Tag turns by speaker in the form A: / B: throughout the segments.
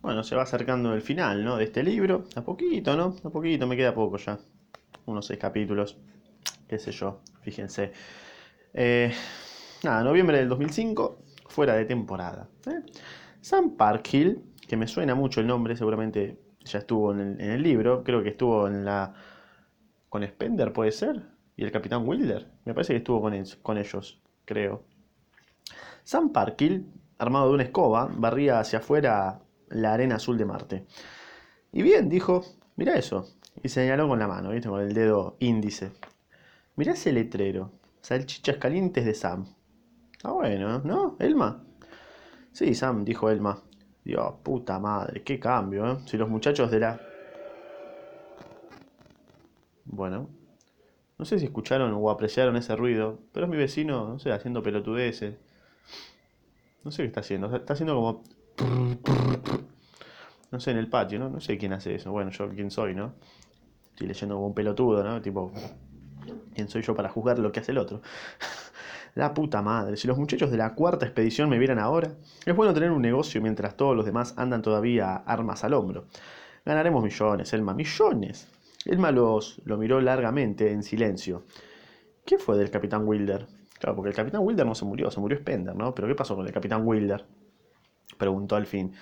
A: bueno, se va acercando el final, ¿no? De este libro. A poquito, ¿no? A poquito, me queda poco ya. Unos seis capítulos. Qué sé yo, fíjense. Eh, nada, noviembre del 2005, fuera de temporada. ¿eh? Sam Parkhill, que me suena mucho el nombre, seguramente ya estuvo en el, libro. Creo que estuvo en la. con Spender, puede ser. Y el Capitán Wilder. Me parece que estuvo con, con ellos, creo. Sam Parkhill, armado de una escoba, barría hacia afuera la arena azul de Marte. Y bien, dijo, mira eso. Y señaló con la mano, ¿viste? Con el dedo índice. Mirá ese letrero. Salchichas calientes de Sam. Ah, bueno, ¿no? ¿Elma? Sí, Sam, dijo Elma. Dios, puta madre, qué cambio, ¿eh? Si los muchachos de la... Bueno, no sé si escucharon o apreciaron ese ruido, pero es mi vecino, no sé, haciendo pelotudeces. No sé qué está haciendo, está haciendo como... No sé, en el patio, ¿no? No sé quién hace eso. Bueno, yo quién soy, ¿no? Estoy leyendo como un pelotudo, ¿no? Tipo, ¿quién soy yo para juzgar lo que hace el otro? La puta madre, si los muchachos de la cuarta expedición me vieran ahora, es bueno tener un negocio mientras todos los demás andan todavía armas al hombro. Ganaremos millones, Elma, millones. Elma los, lo miró largamente, en silencio. ¿Qué fue del capitán Wilder? Claro, porque el capitán Wilder no se murió, se murió Spender, ¿no? Pero ¿qué pasó con el capitán Wilder? Preguntó al fin.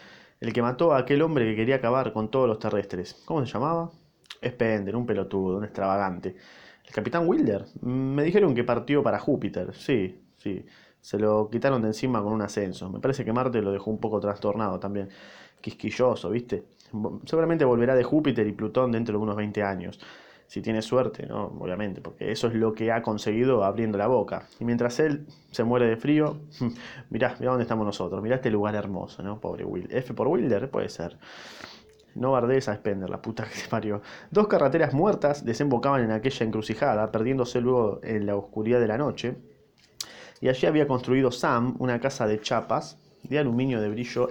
A: El que mató a aquel hombre que quería acabar con todos los terrestres. ¿Cómo se llamaba? Spender, un pelotudo, un extravagante. ¿El capitán Wilder? Me dijeron que partió para Júpiter. Sí, sí. Se lo quitaron de encima con un ascenso. Me parece que Marte lo dejó un poco trastornado también. Quisquilloso, ¿viste? Seguramente volverá de Júpiter y Plutón dentro de unos 20 años si tiene suerte, ¿no? Obviamente, porque eso es lo que ha conseguido abriendo la boca. Y mientras él se muere de frío, mirá, mirá dónde estamos nosotros, mirá este lugar hermoso, ¿no? Pobre Will. F por Wilder, puede ser. No bardees a Spender, la puta que se parió. Dos carreteras muertas desembocaban en aquella encrucijada, perdiéndose luego en la oscuridad de la noche. Y allí había construido Sam una casa de chapas de aluminio de brillo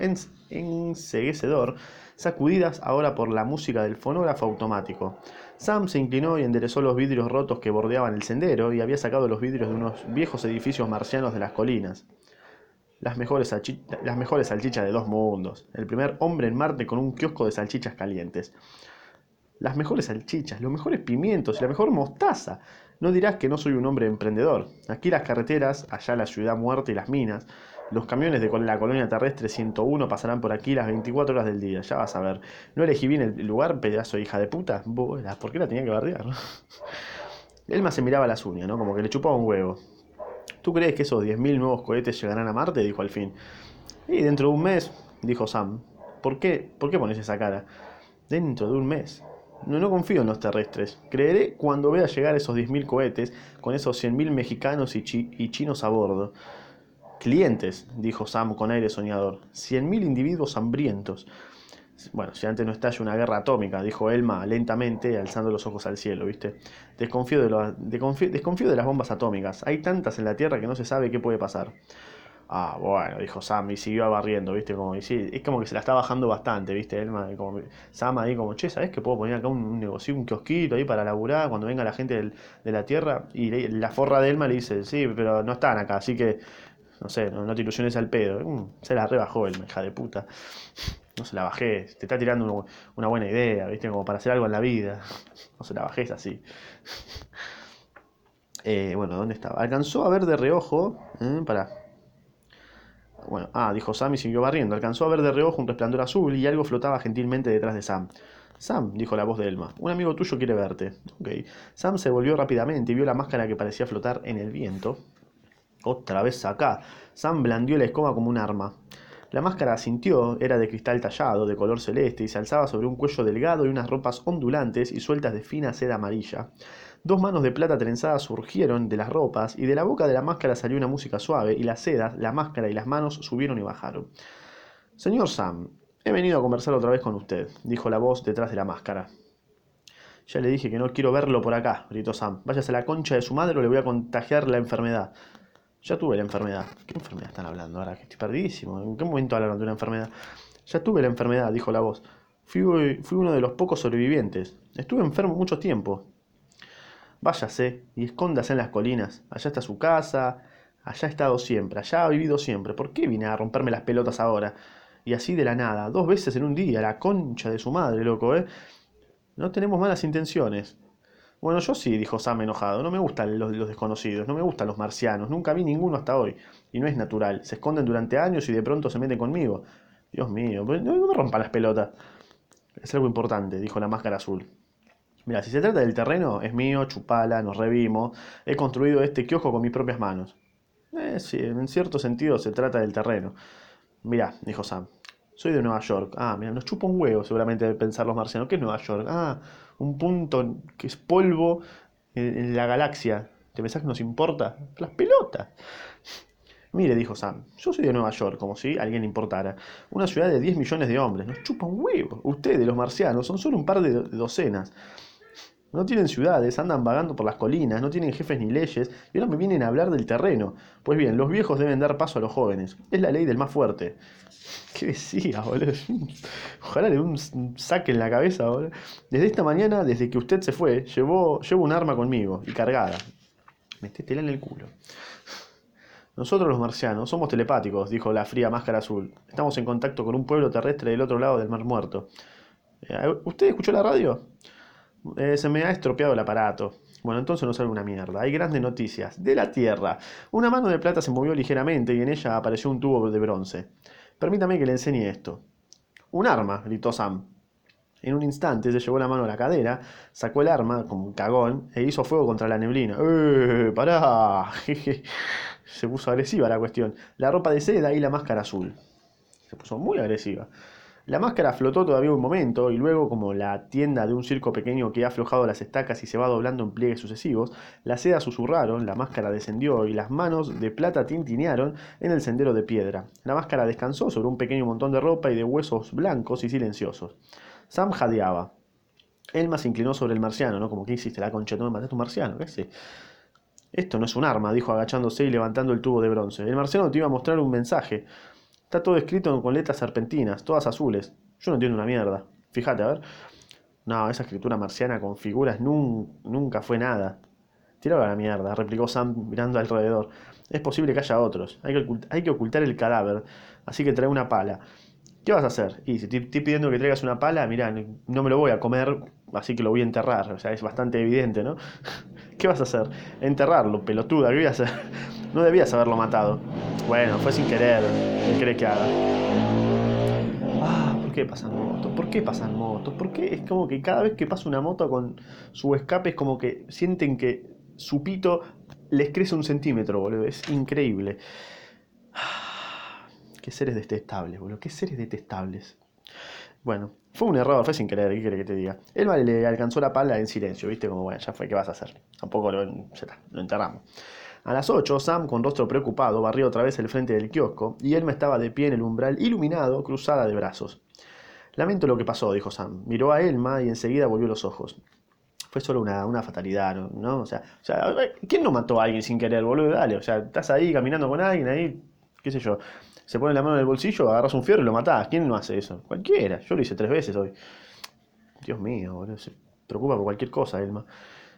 A: enseguecedor, sacudidas ahora por la música del fonógrafo automático. Sam se inclinó y enderezó los vidrios rotos que bordeaban el sendero y había sacado los vidrios de unos viejos edificios marcianos de las colinas. Las mejores, las mejores salchichas de dos mundos. El primer hombre en Marte con un kiosco de salchichas calientes. Las mejores salchichas, los mejores pimientos y la mejor mostaza. No dirás que no soy un hombre emprendedor. Aquí las carreteras, allá la ciudad muerta y las minas, los camiones de la colonia terrestre 101 pasarán por aquí las 24 horas del día, ya vas a ver. ¿No elegí bien el lugar, pedazo de hija de puta? ¿Por qué la tenía que bardear? Elma se miraba las uñas, ¿no? Como que le chupaba un huevo. ¿Tú crees que esos 10.000 nuevos cohetes llegarán a Marte? Dijo al fin. Y dentro de un mes, dijo Sam. ¿Por qué? ¿Por qué pones esa cara? Dentro de un mes. No, no confío en los terrestres. Creeré cuando vea llegar esos 10.000 cohetes con esos 100.000 mexicanos y, y chinos a bordo. Clientes, dijo Sam con aire soñador. Cien mil individuos hambrientos. Bueno, si antes no estalla una guerra atómica, dijo Elma lentamente, alzando los ojos al cielo, ¿viste? Desconfío de, desconfío de las bombas atómicas. Hay tantas en la Tierra que no se sabe qué puede pasar. Ah, bueno, dijo Sam y siguió barriendo, ¿viste? Como, es como que se la está bajando bastante, ¿viste? Elma, Sam ahí como, che, ¿sabes que puedo poner acá un, negocio, un kiosquito ahí para laburar cuando venga la gente de la Tierra? Y la forra de Elma le dice, sí, pero no están acá, así que no sé, no, te ilusiones al pedo. Mm, se la rebajó el hija de puta. No se la bajé. Te está tirando una buena idea, ¿viste? Como para hacer algo en la vida. No se la bajes así. Eh, bueno, ¿dónde estaba? Alcanzó a ver de reojo. ¿eh? Para. Bueno, ah, dijo Sam y siguió barriendo. Alcanzó a ver de reojo un resplandor azul y algo flotaba gentilmente detrás de Sam. Sam, dijo la voz de Elma, un amigo tuyo quiere verte. Ok. Sam se volvió rápidamente y vio la máscara que parecía flotar en el viento. Otra vez acá. Sam blandió la escoba como un arma. La máscara sintió, era de cristal tallado, de color celeste, y se alzaba sobre un cuello delgado y unas ropas ondulantes y sueltas de fina seda amarilla. Dos manos de plata trenzadas surgieron de las ropas, y de la boca de la máscara salió una música suave, y las sedas, la máscara y las manos subieron y bajaron. Señor Sam, he venido a conversar otra vez con usted, dijo la voz detrás de la máscara. Ya le dije que no quiero verlo por acá, gritó Sam. Váyase a la concha de su madre o le voy a contagiar la enfermedad. Ya tuve la enfermedad. ¿Qué enfermedad están hablando ahora? Que estoy perdidísimo. ¿En qué momento hablaron de una enfermedad? Ya tuve la enfermedad, dijo la voz. Fui, fui uno de los pocos sobrevivientes. Estuve enfermo mucho tiempo. Váyase y escóndase en las colinas. Allá está su casa. Allá ha estado siempre. Allá ha vivido siempre. ¿Por qué vine a romperme las pelotas ahora? Y así de la nada, dos veces en un día, la concha de su madre, loco, ¿eh? No tenemos malas intenciones. Bueno, yo sí, dijo Sam enojado. No me gustan los, los, desconocidos, no me gustan los marcianos. Nunca vi ninguno hasta hoy. Y no es natural. Se esconden durante años y de pronto se meten conmigo. Dios mío, pues, no me rompan las pelotas. Es algo importante, dijo la máscara azul. Mira, si se trata del terreno, es mío, chupala, nos revimos. He construido este kiosco con mis propias manos. Eh, sí, en cierto sentido se trata del terreno. Mira, dijo Sam, soy de Nueva York. Ah, mira, nos chupa un huevo seguramente de pensar los marcianos. ¿Qué es Nueva York? Ah, un punto que es polvo en, la galaxia. ¿Te pensás que nos importa? Las pelotas. Mire, dijo Sam, yo soy de Nueva York, como si alguien le importara. Una ciudad de 10 millones de hombres. Nos chupa un huevo. Ustedes, los marcianos, son solo un par de docenas. No tienen ciudades, andan vagando por las colinas, no tienen jefes ni leyes, y ahora me vienen a hablar del terreno. Pues bien, los viejos deben dar paso a los jóvenes. Es la ley del más fuerte. ¿Qué decía, boludo? Ojalá le un saque en la cabeza, boludo. Desde esta mañana, desde que usted se fue, llevo, llevo un arma conmigo, y cargada. Metétela en el culo. Nosotros los marcianos somos telepáticos, dijo la fría máscara azul. Estamos en contacto con un pueblo terrestre del otro lado del Mar Muerto. Eh, ¿Usted escuchó la radio? Eh, se me ha estropeado el aparato. Bueno, entonces no sale una mierda. Hay grandes noticias. De la Tierra. Una mano de plata se movió ligeramente y en ella apareció un tubo de bronce. Permítame que le enseñe esto. Un arma, gritó Sam. En un instante se llevó la mano a la cadera, sacó el arma, como un cagón, e hizo fuego contra la neblina. ¡Eh! ¡Pará! se puso agresiva la cuestión. La ropa de seda y la máscara azul. Se puso muy agresiva. La máscara flotó todavía un momento y luego, como la tienda de un circo pequeño que ha aflojado las estacas y se va doblando en pliegues sucesivos, la seda susurraron, la máscara descendió y las manos de plata tintinearon en el sendero de piedra. La máscara descansó sobre un pequeño montón de ropa y de huesos blancos y silenciosos. Sam jadeaba. Elma se inclinó sobre el marciano, ¿no? Como que hiciste la concha, no me un marciano, ¿qué sé? Esto no es un arma, dijo agachándose y levantando el tubo de bronce. El marciano te iba a mostrar un mensaje. Está todo escrito con letras serpentinas, todas azules. Yo no entiendo una mierda. Fíjate, a ver. No, esa escritura marciana con figuras nunca fue nada. Tíralo a la mierda, replicó Sam mirando alrededor. Es posible que haya otros. Hay que, ocultar, hay que ocultar el cadáver. Así que trae una pala. ¿Qué vas a hacer? Y si te estoy pidiendo que traigas una pala, mira, no me lo voy a comer, así que lo voy a enterrar. O sea, es bastante evidente, ¿no? ¿Qué vas a hacer? Enterrarlo, pelotuda, ¿qué voy a hacer? No debías haberlo matado. Bueno, fue sin querer. ¿Qué crees que haga? Ah, ¿por qué pasan motos? ¿Por qué pasan motos? ¿Por qué es como que cada vez que pasa una moto con su escape es como que sienten que su pito les crece un centímetro, boludo? Es increíble. Qué seres detestables, boludo. Qué seres detestables. Bueno, fue un error, fue sin querer, ¿qué quiere que te diga? Él le alcanzó la pala en silencio, ¿viste? Como, bueno, ya fue, ¿qué vas a hacer? Tampoco lo, lo enterramos. A las 8, Sam, con rostro preocupado, barrió otra vez el frente del kiosco y me estaba de pie en el umbral, iluminado, cruzada de brazos. Lamento lo que pasó, dijo Sam. Miró a Elma y enseguida volvió los ojos. Fue solo una, una fatalidad, ¿no? O sea, o sea, ¿quién no mató a alguien sin querer, boludo? Dale, o sea, estás ahí caminando con alguien, ahí, qué sé yo se pone la mano en el bolsillo, agarras un fierro y lo matás. ¿Quién no hace eso? Cualquiera. Yo lo hice tres veces hoy. Dios mío, boludo. Se preocupa por cualquier cosa, Elma.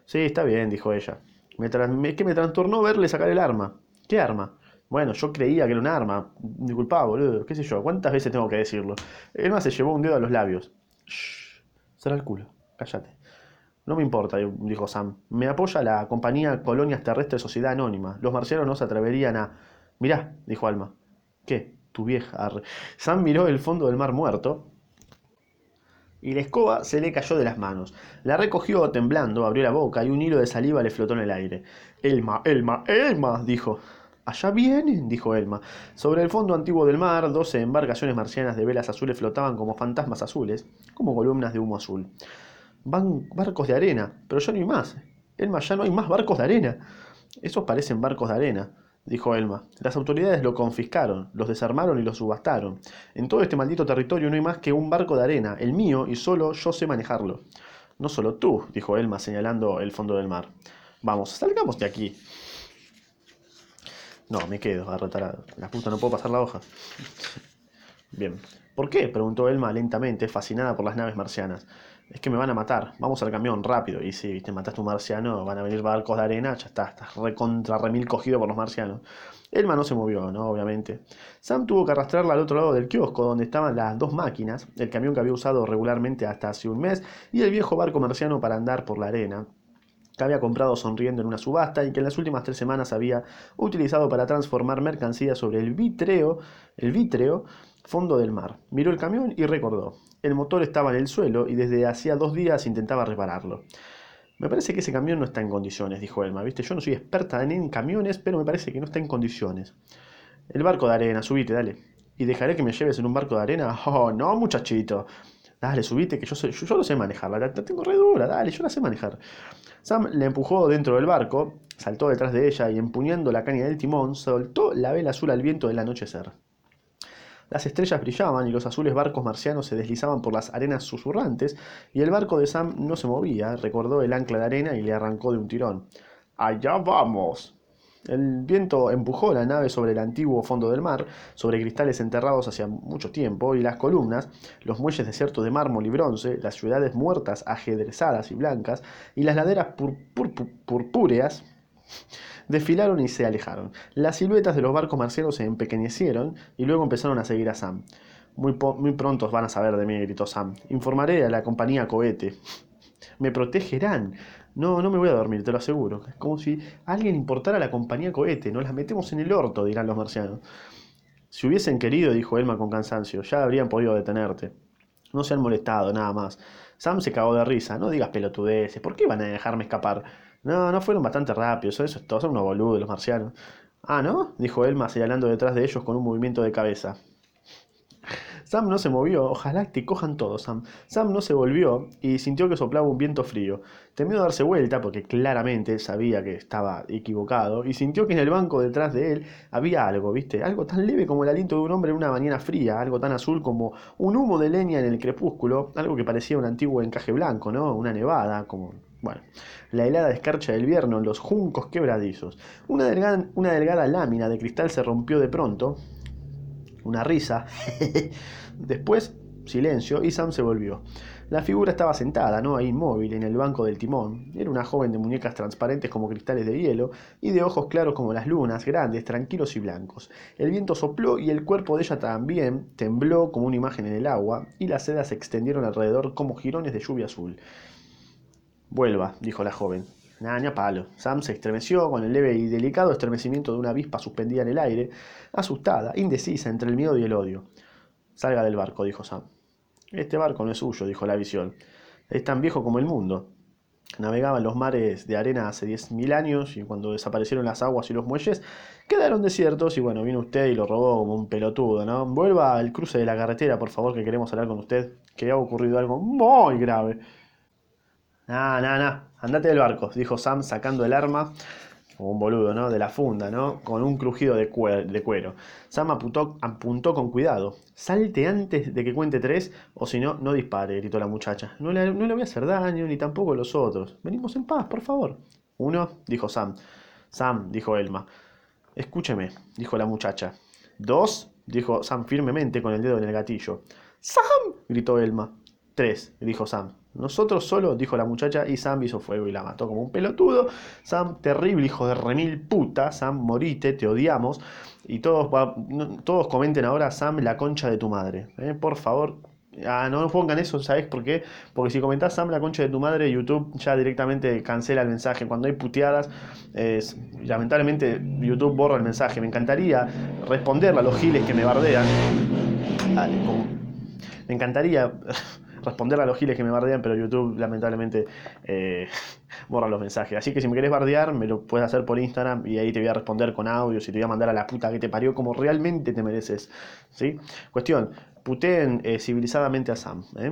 A: Sí, está bien, dijo ella. Me es que me trastornó verle sacar el arma. ¿Qué arma? Bueno, yo creía que era un arma. Disculpa, boludo. ¿Qué sé yo? ¿Cuántas veces tengo que decirlo? Elma se llevó un dedo a los labios. Shh. Será el culo. Cállate. No me importa, dijo Sam. Me apoya la compañía Colonias Terrestres Sociedad Anónima. Los marcianos no se atreverían a. Mirá, dijo Alma. ¿Qué? Tu vieja. Sam miró el fondo del mar muerto y la escoba se le cayó de las manos. La recogió temblando, abrió la boca y un hilo de saliva le flotó en el aire. Elma, Elma, Elma, dijo. Allá vienen, dijo Elma. Sobre el fondo antiguo del mar, doce embarcaciones marcianas de velas azules flotaban como fantasmas azules, como columnas de humo azul. Van barcos de arena, pero ya no hay más. Elma, ya no hay más barcos de arena. Esos parecen barcos de arena dijo Elma. Las autoridades lo confiscaron, los desarmaron y lo subastaron. En todo este maldito territorio no hay más que un barco de arena, el mío, y solo yo sé manejarlo. No solo tú, dijo Elma señalando el fondo del mar. Vamos, salgamos de aquí. No, me quedo, retarado. La puta, no puedo pasar la hoja. Bien. ¿Por qué? preguntó Elma lentamente, fascinada por las naves marcianas. Es que me van a matar. Vamos al camión, rápido. Y si te mataste un marciano, van a venir barcos de arena, ya está, estás recontra remil cogido por los marcianos. Elma no se movió, ¿no? Obviamente. Sam tuvo que arrastrarla al otro lado del kiosco, donde estaban las dos máquinas, el camión que había usado regularmente hasta hace un mes, y el viejo barco marciano para andar por la arena que había comprado sonriendo en una subasta y que en las últimas tres semanas había utilizado para transformar mercancía sobre el vitreo, el vítreo fondo del mar. Miró el camión y recordó. El motor estaba en el suelo y desde hacía dos días intentaba repararlo. Me parece que ese camión no está en condiciones, dijo Elma. Viste, yo no soy experta en camiones, pero me parece que no está en condiciones. El barco de arena, subite, dale. ¿Y dejaré que me lleves en un barco de arena? Oh, no, muchachito. Dale, subite, que yo, lo sé manejar. La, la tengo re dura, dale, yo la sé manejar. Sam le empujó dentro del barco, saltó detrás de ella y empuñando la caña del timón, soltó la vela azul al viento del anochecer. Las estrellas brillaban y los azules barcos marcianos se deslizaban por las arenas susurrantes, y el barco de Sam no se movía, recordó el ancla de arena y le arrancó de un tirón. ¡Allá vamos! El viento empujó la nave sobre el antiguo fondo del mar, sobre cristales enterrados hacía mucho tiempo, y las columnas, los muelles desiertos de mármol y bronce, las ciudades muertas ajedrezadas y blancas, y las laderas purpúreas, desfilaron y se alejaron. Las siluetas de los barcos marcianos se empequeñecieron y luego empezaron a seguir a Sam. Muy, muy pronto van a saber de mí, gritó Sam. Informaré a la compañía Cohete. Me protegerán. No, no me voy a dormir, te lo aseguro. Es como si alguien importara a la compañía cohete. Nos las metemos en el orto, dirán los marcianos. Si hubiesen querido, dijo Elma con cansancio, ya habrían podido detenerte. No se han molestado, nada más. Sam se cagó de risa. No digas pelotudeces. ¿Por qué van a dejarme escapar? No, no fueron bastante rápidos. Eso es todo. Son unos boludos los marcianos. Ah, ¿no? dijo Elma señalando detrás de ellos con un movimiento de cabeza. Sam no se movió, ojalá te cojan todos, Sam. Sam no se volvió y sintió que soplaba un viento frío. Temió darse vuelta porque claramente sabía que estaba equivocado y sintió que en el banco detrás de él había algo, ¿viste? Algo tan leve como el aliento de un hombre en una mañana fría, algo tan azul como un humo de leña en el crepúsculo, algo que parecía un antiguo encaje blanco, ¿no? Una nevada, como la helada escarcha del vierno en los juncos quebradizos. Una delgada, una delgada lámina de cristal se rompió de pronto una risa. Después, silencio, y Sam se volvió. La figura estaba sentada, no inmóvil, en el banco del timón. Era una joven de muñecas transparentes como cristales de hielo y de ojos claros como las lunas, grandes, tranquilos y blancos. El viento sopló y el cuerpo de ella también tembló como una imagen en el agua, y las sedas se extendieron alrededor como jirones de lluvia azul. Vuelva, dijo la joven. Naña palo. Sam se estremeció con el leve y delicado estremecimiento de una avispa suspendida en el aire, asustada, indecisa entre el miedo y el odio. Salga del barco, dijo Sam. Este barco no es suyo, dijo la visión. Es tan viejo como el mundo. Navegaba en los mares de arena hace diez mil años y cuando desaparecieron las aguas y los muelles quedaron desiertos y bueno, vino usted y lo robó como un pelotudo, ¿no? Vuelva al cruce de la carretera, por favor, que queremos hablar con usted, que ha ocurrido algo muy grave. Nah, nah, nah, andate del barco, dijo Sam sacando el arma, como un boludo, ¿no? De la funda, ¿no? Con un crujido de, cuero. Sam apuntó, apuntó, con cuidado. Salte antes de que cuente tres, o si no, no dispare, gritó la muchacha. No le, no le voy a hacer daño, ni tampoco los otros. Venimos en paz, por favor. Uno, dijo Sam. Sam, dijo Elma. Escúcheme, dijo la muchacha. Dos, dijo Sam firmemente con el dedo en el gatillo. ¡Sam! gritó Elma. Tres, dijo Sam. Nosotros solo, dijo la muchacha, y Sam hizo fuego y la mató como un pelotudo. Sam, terrible hijo de remil puta. Sam, morite, te odiamos. Y todos, todos comenten ahora, Sam, la concha de tu madre. ¿eh? Por favor, Ah, no pongan eso, ¿sabes por qué? Porque si comentás Sam la concha de tu madre, YouTube ya directamente cancela el mensaje. Cuando hay puteadas, lamentablemente YouTube borra el mensaje. Me encantaría responderle a los giles que me bardean. me encantaría responder a los giles que me bardean, pero YouTube lamentablemente eh, borra los mensajes. Así que si me querés bardear, me lo puedes hacer por Instagram y ahí te voy a responder con audios y te voy a mandar a la puta que te parió como realmente te mereces. ¿sí? Cuestión, puteen eh, civilizadamente a Sam. ¿eh?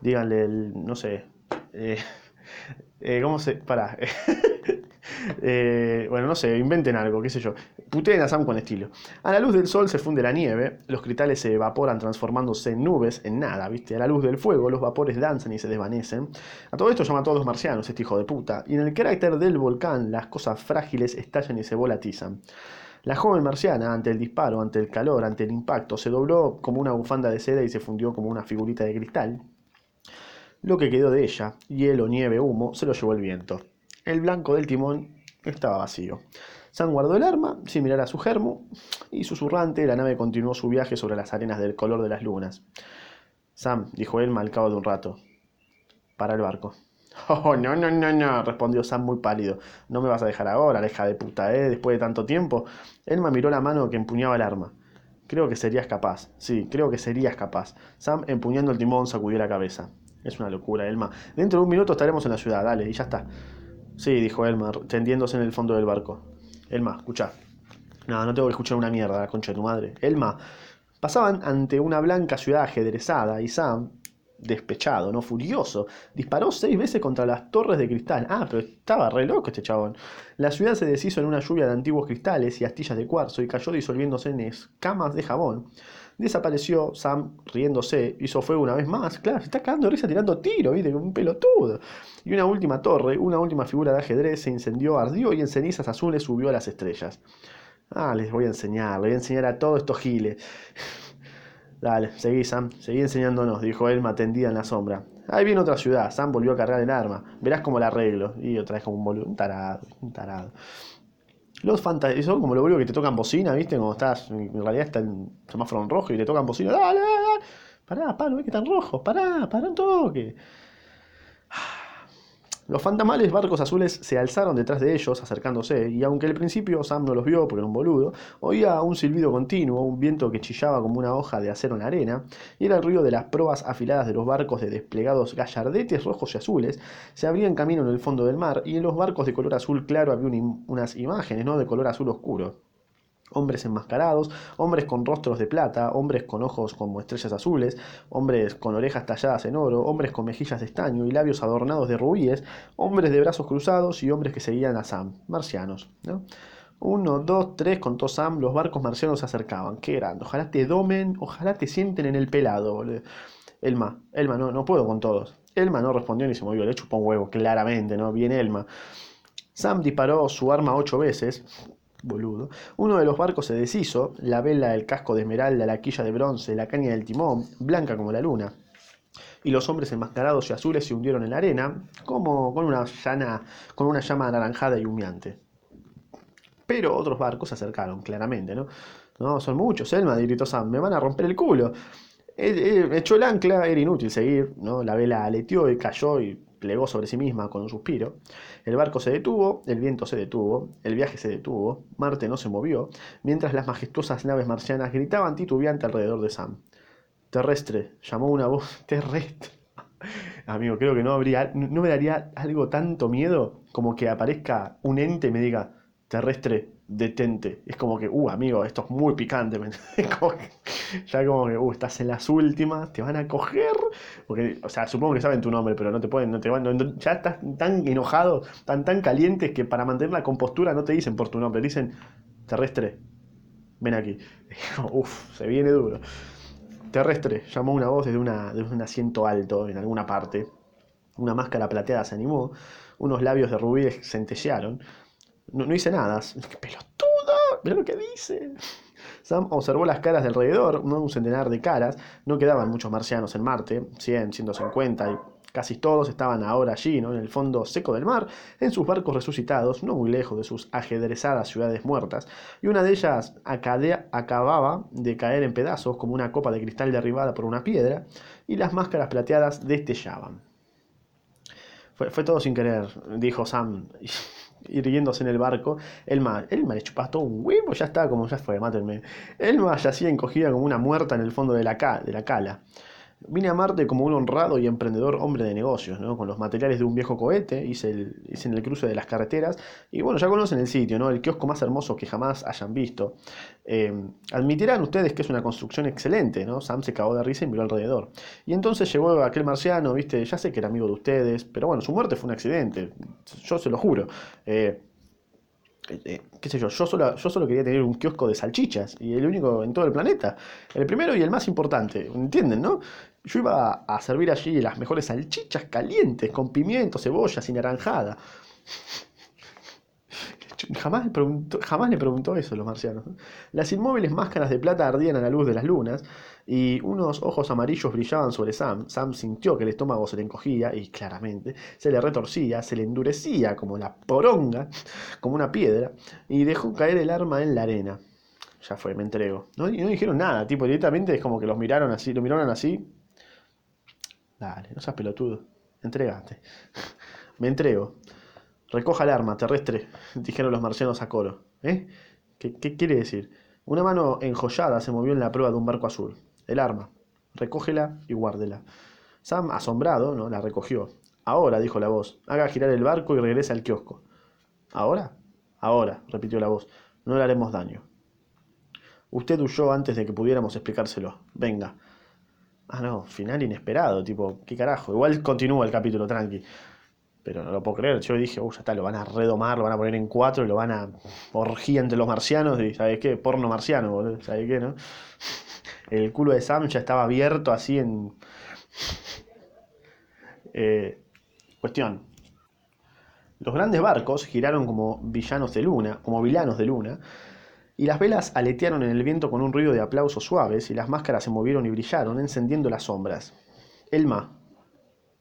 A: Díganle, no sé. ¿Cómo se.? Pará. Bueno, no sé, inventen algo, qué sé yo. Puteen a Sam con estilo. A la luz del sol se funde la nieve, los cristales se evaporan transformándose en nubes, en nada, ¿viste? A la luz del fuego los vapores danzan y se desvanecen. A todo esto llama a todos marcianos, este hijo de puta. Y en el carácter del volcán las cosas frágiles estallan y se volatizan. La joven marciana, ante el disparo, ante el calor, ante el impacto, se dobló como una bufanda de seda y se fundió como una figurita de cristal. Lo que quedó de ella, hielo, nieve, humo, se lo llevó el viento. El blanco del timón estaba vacío. Sam guardó el arma sin mirar a su germo y susurrante la nave continuó su viaje sobre las arenas del color de las lunas. Sam, dijo Elma al cabo de un rato, para el barco. Oh, no, no, no, no, respondió Sam muy pálido. No me vas a dejar ahora, hija de puta, ¿eh? Después de tanto tiempo. Elma miró la mano que empuñaba el arma. Creo que serías capaz. Sí, creo que serías capaz. Sam, empuñando el timón, sacudió la cabeza. Es una locura, Elma. Dentro de un minuto estaremos en la ciudad, dale, y ya está. Sí, dijo Elma, tendiéndose en el fondo del barco. Elma, escucha. No, no tengo que escuchar una mierda, la concha de tu madre. Elma. Pasaban ante una blanca ciudad ajedrezada y Sam, despechado, no furioso, disparó seis veces contra las torres de cristal. Ah, pero estaba re loco este chabón. La ciudad se deshizo en una lluvia de antiguos cristales y astillas de cuarzo y cayó disolviéndose en escamas de jabón. Desapareció Sam riéndose, hizo fuego una vez más. Claro, se está cagando de risa tirando tiro, ¿viste? Un pelotudo. Y una última torre, una última figura de ajedrez se incendió, ardió y en cenizas azules subió a las estrellas. Ah, les voy a enseñar, les voy a enseñar a todos estos giles. Dale, seguí Sam, seguí enseñándonos, dijo Elma tendida en la sombra. Ahí viene otra ciudad, Sam volvió a cargar el arma. Verás cómo la arreglo. Y otra vez como un boludo, un tarado, un tarado. Los fantasmas, son como lo boludo que te tocan bocina, ¿viste? Como estás, en realidad está en semáforo en rojo y te tocan bocina. Dale, dale, dale. Pará, palo, ¿ves que están rojos? Pará, pará un toque. Los fantasmales barcos azules se alzaron detrás de ellos, acercándose, y aunque al principio Sam no los vio porque era un boludo, oía un silbido continuo, un viento que chillaba como una hoja de acero en la arena, y era el ruido de las proas afiladas de los barcos de desplegados gallardetes rojos y azules, se abrían camino en el fondo del mar, y en los barcos de color azul claro había unas imágenes, ¿no? De color azul oscuro hombres enmascarados, hombres con rostros de plata, hombres con ojos como estrellas azules, hombres con orejas talladas en oro, hombres con mejillas de estaño y labios adornados de rubíes, hombres de brazos cruzados y hombres que seguían a Sam, marcianos. ¿no? Uno, dos, tres, contó Sam, los barcos marcianos se acercaban. Qué grande, ojalá te domen, ojalá te sienten en el pelado, boludo. Elma, Elma, no, no puedo con todos. Elma no respondió ni se movió, le chupó un huevo, claramente, ¿no? Bien Elma. Sam disparó su arma ocho veces, boludo. Uno de los barcos se deshizo, la vela, el casco de esmeralda, la quilla de bronce, la caña del timón, blanca como la luna. Y los hombres enmascarados y azules se hundieron en la arena, como con una, llana, con una llama anaranjada y humeante. Pero otros barcos se acercaron, claramente, ¿no? No, son muchos, Elma, gritó Sam, me van a romper el culo. echó el ancla, era inútil seguir, ¿no? La vela aleteó y cayó y plegó sobre sí misma con un suspiro. El barco se detuvo, el viento se detuvo, el viaje se detuvo, Marte no se movió, mientras las majestuosas naves marcianas gritaban titubeante alrededor de Sam. Terrestre, llamó una voz terrestre. Amigo, creo que no habría, no me daría algo tanto miedo como que aparezca un ente y me diga, terrestre, detente. Es como que, uh, amigo, esto es muy picante. ya como que, uh, estás en las últimas, te van a coger. Porque, o sea, supongo que saben tu nombre, pero no te pueden, no te van, ya estás tan enojado, tan, tan calientes que para mantener la compostura no te dicen por tu nombre, dicen, terrestre, ven aquí. Uf, se viene duro. Terrestre, llamó una voz desde, una, desde un asiento alto en alguna parte. Una máscara plateada se animó, unos labios de rubí centellearon. No, no hice nada. ¡Qué pelotudo! Mira lo que dice. Sam observó las caras de alrededor, ¿no? un centenar de caras. No quedaban muchos marcianos en Marte, 100, 150, y casi todos estaban ahora allí, ¿no? en el fondo seco del mar, en sus barcos resucitados, no muy lejos de sus ajedrezadas ciudades muertas. Y una de ellas acababa de caer en pedazos como una copa de cristal derribada por una piedra, y las máscaras plateadas destellaban. Fue, fue todo sin querer, dijo Sam irguiéndose en el barco. Elma, Elma le chupastó un huevo, ya está, como ya fue, mátenme. Elma yacía encogida como una muerta en el fondo de la, de la cala. Vine a Marte como un honrado y emprendedor hombre de negocios, ¿no? con los materiales de un viejo cohete, hice, el, hice en el cruce de las carreteras, y bueno, ya conocen el sitio, ¿no? el kiosco más hermoso que jamás hayan visto. Eh, admitirán ustedes que es una construcción excelente, ¿no? Sam se cagó de risa y miró alrededor. Y entonces llegó aquel marciano, viste, ya sé que era amigo de ustedes, pero bueno, su muerte fue un accidente, yo se lo juro. Eh, eh, qué sé yo, yo solo, yo solo quería tener un kiosco de salchichas y el único en todo el planeta. El primero y el más importante, ¿entienden, no? Yo iba a servir allí las mejores salchichas calientes con pimiento, cebolla y naranjada. Jamás le, preguntó, jamás le preguntó eso a los marcianos. Las inmóviles máscaras de plata ardían a la luz de las lunas y unos ojos amarillos brillaban sobre Sam. Sam sintió que el estómago se le encogía y claramente se le retorcía, se le endurecía como la poronga, como una piedra, y dejó caer el arma en la arena. Ya fue, me entrego. No, y no dijeron nada, tipo, directamente es como que los miraron así, lo miraron así. Dale, no seas pelotudo. Entregate. me entrego. Recoja el arma, terrestre, dijeron los marcianos a coro. ¿Eh? ¿Qué, quiere decir? Una mano enjollada se movió en la prueba de un barco azul. El arma. Recógela y guárdela. Sam, asombrado, ¿no? la recogió. Ahora, dijo la voz, haga girar el barco y regrese al kiosco. ¿Ahora? Ahora, repitió la voz. No le haremos daño. Usted huyó antes de que pudiéramos explicárselo. Venga. Ah, no, final inesperado, tipo, ¿qué carajo? Igual continúa el capítulo, tranqui. Pero no lo puedo creer. Yo dije, uy, ya está, lo van a redomar, lo van a poner en cuatro lo van a orgía entre los marcianos. Y, ¿sabes qué? Porno marciano, boludo. ¿Sabes qué, no? El culo de Sam ya estaba abierto así en. Eh, cuestión. Los grandes barcos giraron como villanos de luna, como villanos de luna, y las velas aletearon en el viento con un ruido de aplausos suaves, y las máscaras se movieron y brillaron, encendiendo las sombras. Elma.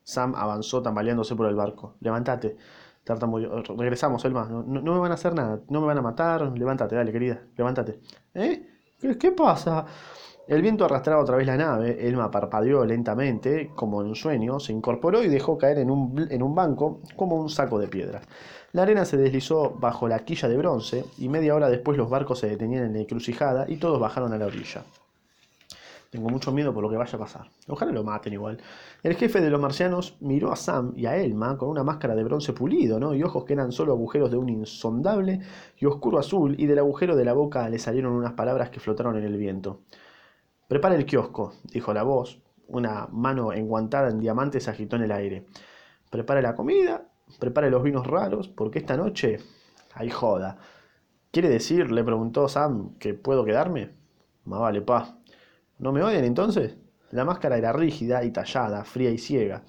A: Sam avanzó tambaleándose por el barco. Levántate. Regresamos, Elma. No, no, me van a hacer nada. No me van a matar. Levántate, dale, querida. Levántate. ¿Eh? ¿Qué, qué pasa? El viento arrastraba otra vez la nave, Elma parpadeó lentamente, como en un sueño, se incorporó y dejó caer en un, en un banco como un saco de piedras. La arena se deslizó bajo la quilla de bronce y media hora después los barcos se detenían en la encrucijada y todos bajaron a la orilla. Tengo mucho miedo por lo que vaya a pasar. Ojalá lo maten igual. El jefe de los marcianos miró a Sam y a Elma con una máscara de bronce pulido, ¿no? Y ojos que eran solo agujeros de un insondable y oscuro azul, y del agujero de la boca le salieron unas palabras que flotaron en el viento. Prepara el kiosco, dijo la voz. Una mano enguantada en diamantes agitó en el aire. Prepare la comida, prepare los vinos raros, porque esta noche hay joda. ¿Quiere decir, le preguntó Sam, que puedo quedarme? Más vale, pa. ¿No me odian entonces? La máscara era rígida y tallada, fría y ciega.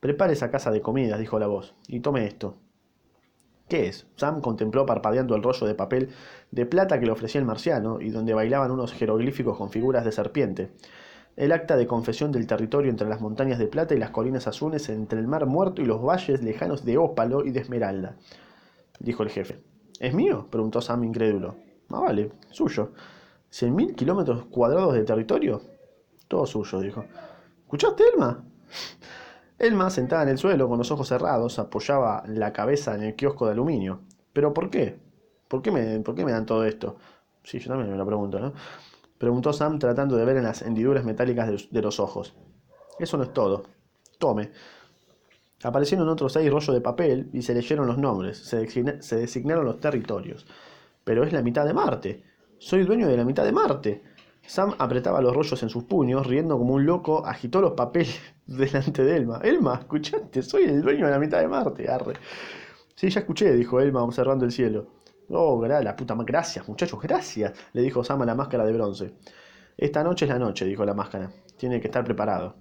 A: Prepare esa casa de comidas, dijo la voz, y tome esto. ¿Qué es? Sam contempló parpadeando el rollo de papel de plata que le ofrecía el marciano y donde bailaban unos jeroglíficos con figuras de serpiente. El acta de confesión del territorio entre las montañas de plata y las colinas azules, entre el mar muerto y los valles lejanos de ópalo y de esmeralda, dijo el jefe. ¿Es mío? preguntó Sam incrédulo. Ah, vale, suyo. ¿Cien mil kilómetros cuadrados de territorio? Todo suyo, dijo. ¿Escuchaste, Elma? Elma, sentada en el suelo con los ojos cerrados, apoyaba la cabeza en el kiosco de aluminio. ¿Pero por qué? ¿Por qué me, por qué me dan todo esto? Sí, yo también me lo pregunto, ¿no? Preguntó Sam tratando de ver en las hendiduras metálicas de, los ojos. Eso no es todo. Tome. Aparecieron otros seis rollos de papel y se leyeron los nombres, se, se designaron los territorios. Pero es la mitad de Marte. Soy dueño de la mitad de Marte. Sam apretaba los rollos en sus puños, riendo como un loco, agitó los papeles delante de Elma. Elma, escuchaste, soy el dueño de la mitad de Marte, arre. Sí, ya escuché, dijo Elma, observando el cielo. Oh, la puta gracias, muchachos, gracias, le dijo Sam a la máscara de bronce. Esta noche es la noche, dijo la máscara. Tiene que estar preparado.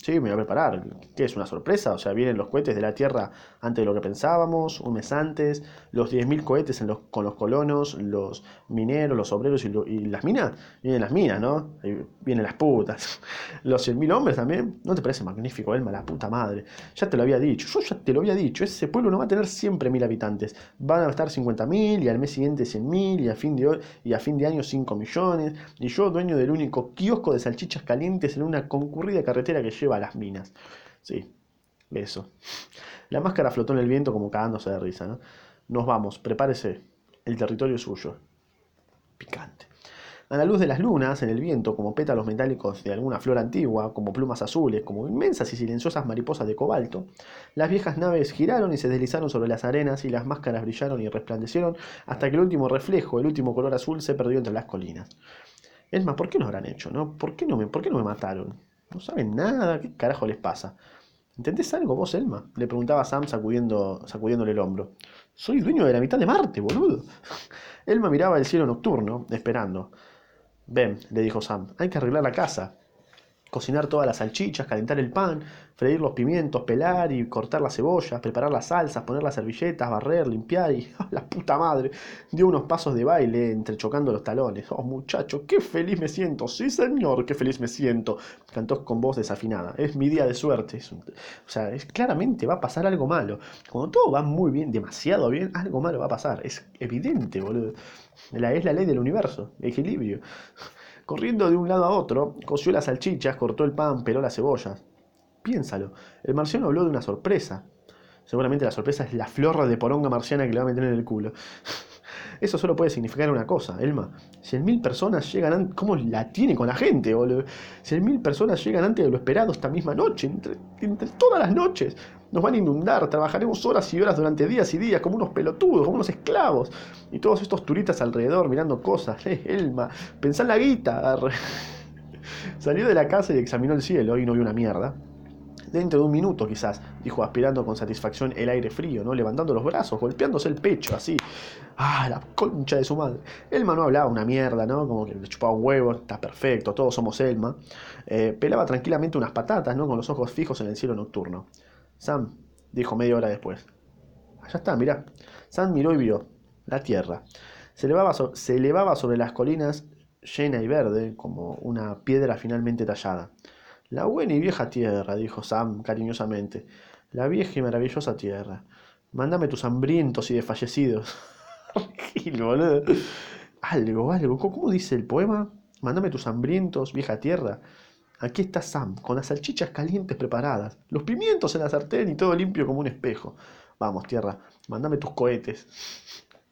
A: Sí, me voy a preparar. ¿Qué es una sorpresa? O sea, vienen los cohetes de la Tierra antes de lo que pensábamos, un mes antes, los 10.000 cohetes con los colonos, los mineros, los obreros y, las minas. Vienen las minas, ¿no? vienen las putas. Los 100.000 hombres también. ¿No te parece magnífico, Elma? La puta madre. Ya te lo había dicho. Yo ya te lo había dicho. Ese pueblo no va a tener siempre mil habitantes. Van a estar 50.000 y al mes siguiente 100.000 y, y a fin de año 5 millones. Y yo, dueño del único kiosco de salchichas calientes en una concurrida carretera que a las minas. Sí, eso. La máscara flotó en el viento como cagándose de risa. ¿no? Nos vamos, prepárese. El territorio es suyo. Picante. A la luz de las lunas, en el viento, como pétalos metálicos de alguna flor antigua, como plumas azules, como inmensas y silenciosas mariposas de cobalto, las viejas naves giraron y se deslizaron sobre las arenas y las máscaras brillaron y resplandecieron hasta que el último reflejo, el último color azul, se perdió entre las colinas. Es más, ¿por qué no habrán hecho? No? ¿Por, qué no me, ¿Por qué no me mataron? No saben nada, ¿qué carajo les pasa? ¿Entendés algo vos, Elma? Le preguntaba Sam sacudiendo, sacudiéndole el hombro. Soy dueño de la mitad de Marte, boludo. Elma miraba el cielo nocturno, esperando. Ven, le dijo Sam, hay que arreglar la casa. Cocinar todas las salchichas, calentar el pan, freír los pimientos, pelar y cortar las cebollas, preparar las salsas, poner las servilletas, barrer, limpiar y la puta madre dio unos pasos de baile entrechocando los talones. Oh muchacho, qué feliz me siento. Sí señor, qué feliz me siento. Cantó con voz desafinada. Es mi día de suerte. o sea, es, claramente va a pasar algo malo. Cuando todo va muy bien, demasiado bien, algo malo va a pasar. Es evidente, boludo. La, es la ley del universo, equilibrio. Corriendo de un lado a otro, coció las salchichas, cortó el pan, peló las cebollas. Piénsalo, el marciano habló de una sorpresa. Seguramente la sorpresa es la flor de poronga marciana que le va a meter en el culo. Eso solo puede significar una cosa, Elma. Si mil personas llegan. ¿Cómo la tiene con la gente, boludo? Mil personas llegan antes de lo esperado esta misma noche, entre, entre todas las noches, nos van a inundar, trabajaremos horas y horas durante días y días como unos pelotudos, como unos esclavos. Y todos estos turistas alrededor mirando cosas. Eh, Elma, pensá en la guita. Salió de la casa y examinó el cielo y no vio una mierda. Dentro de un minuto quizás, dijo aspirando con satisfacción el aire frío, ¿no? Levantando los brazos, golpeándose el pecho, así. ¡Ah, la concha de su madre! Elma no hablaba una mierda, ¿no? Como que le chupaba un huevo, está perfecto, todos somos Elma. Eh, pelaba tranquilamente unas patatas, ¿no? Con los ojos fijos en el cielo nocturno. Sam, dijo media hora después. Allá está, mirá. Sam miró y vio. La tierra. Se elevaba, se elevaba sobre las colinas llena y verde, como una piedra finalmente tallada. La buena y vieja tierra, dijo Sam cariñosamente. La vieja y maravillosa tierra. Mándame tus hambrientos y desfallecidos. boludo. Algo, algo. ¿Cómo dice el poema? Mándame tus hambrientos, vieja tierra. Aquí está Sam, con las salchichas calientes preparadas, los pimientos en la sartén y todo limpio como un espejo. Vamos, tierra, mándame tus cohetes.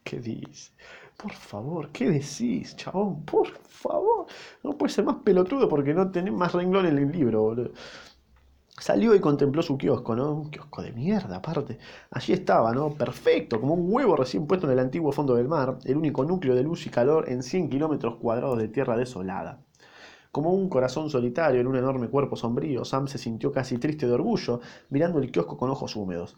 A: ¿Qué dices? Por favor, ¿qué decís, chabón? Por favor. No puede ser más pelotudo porque no tenés más renglón en el libro, boludo. Salió y contempló su kiosco, ¿no? Un kiosco de mierda, aparte. Allí estaba, ¿no? Perfecto, como un huevo recién puesto en el antiguo fondo del mar, el único núcleo de luz y calor en 100 kilómetros cuadrados de tierra desolada. Como un corazón solitario en un enorme cuerpo sombrío, Sam se sintió casi triste de orgullo, mirando el kiosco con ojos húmedos.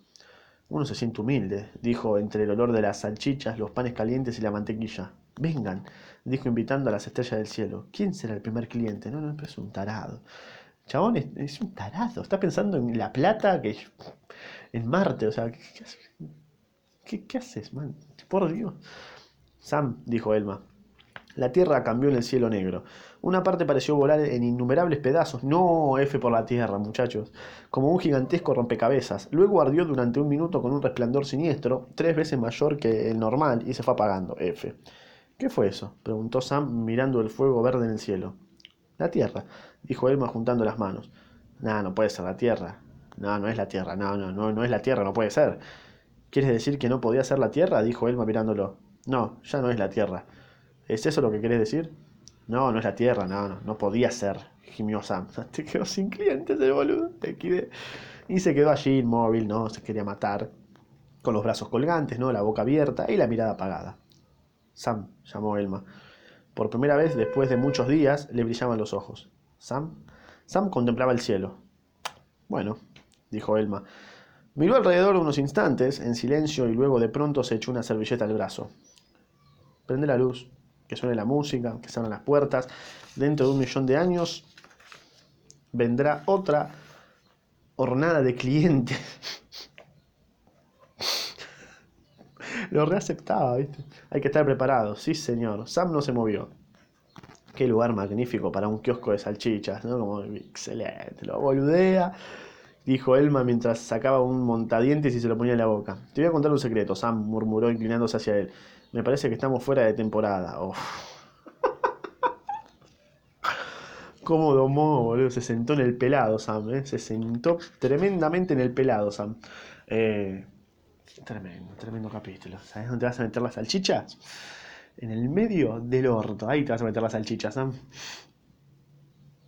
A: Uno se siente humilde, dijo entre el olor de las salchichas, los panes calientes y la mantequilla. Vengan, dijo invitando a las estrellas del cielo. ¿Quién será el primer cliente? No, no, es un tarado. Chabón, es, un tarado. Está pensando en la plata que. en Marte, o sea, ¿qué, qué haces, man? Por Dios. Sam, dijo Elma, la tierra cambió en el cielo negro. Una parte pareció volar en innumerables pedazos. No, F por la tierra, muchachos. Como un gigantesco rompecabezas. Luego ardió durante un minuto con un resplandor siniestro, tres veces mayor que el normal, y se fue apagando. F. ¿Qué fue eso? preguntó Sam mirando el fuego verde en el cielo. La tierra, dijo Elma juntando las manos. No, no puede ser la tierra. No, no es la tierra. No, no, no, no es la tierra, no puede ser. ¿Quieres decir que no podía ser la tierra? dijo Elma mirándolo. No, ya no es la tierra. ¿Es eso lo que querés decir? No, no es la tierra, no, no, no podía ser, gimió Sam. Te quedó sin clientes el boludo. Y se quedó allí inmóvil, ¿no? Se quería matar. Con los brazos colgantes, ¿no? La boca abierta y la mirada apagada. Sam, llamó Elma. Por primera vez después de muchos días le brillaban los ojos. Sam. Sam contemplaba el cielo. Bueno, dijo Elma. Miró alrededor unos instantes, en silencio, y luego de pronto se echó una servilleta al brazo. Prende la luz, que suene la música, que se abran las puertas. Dentro de un millón de años vendrá otra hornada de clientes. Lo reaceptaba, ¿viste? Hay que estar preparado, sí señor. Sam no se movió. Qué lugar magnífico para un kiosco de salchichas, ¿no? Como excelente, lo boludea. Dijo Elma mientras sacaba un montadientes y se lo ponía en la boca. Te voy a contar un secreto, Sam murmuró inclinándose hacia él. Me parece que estamos fuera de temporada. Cómo domó, boludo. Se sentó en el pelado, Sam. ¿eh? Se sentó tremendamente en el pelado, Sam. Eh, tremendo, tremendo capítulo. ¿Sabes dónde vas a meter las salchichas? En el medio del orto. Ahí te vas a meter las salchichas, Sam.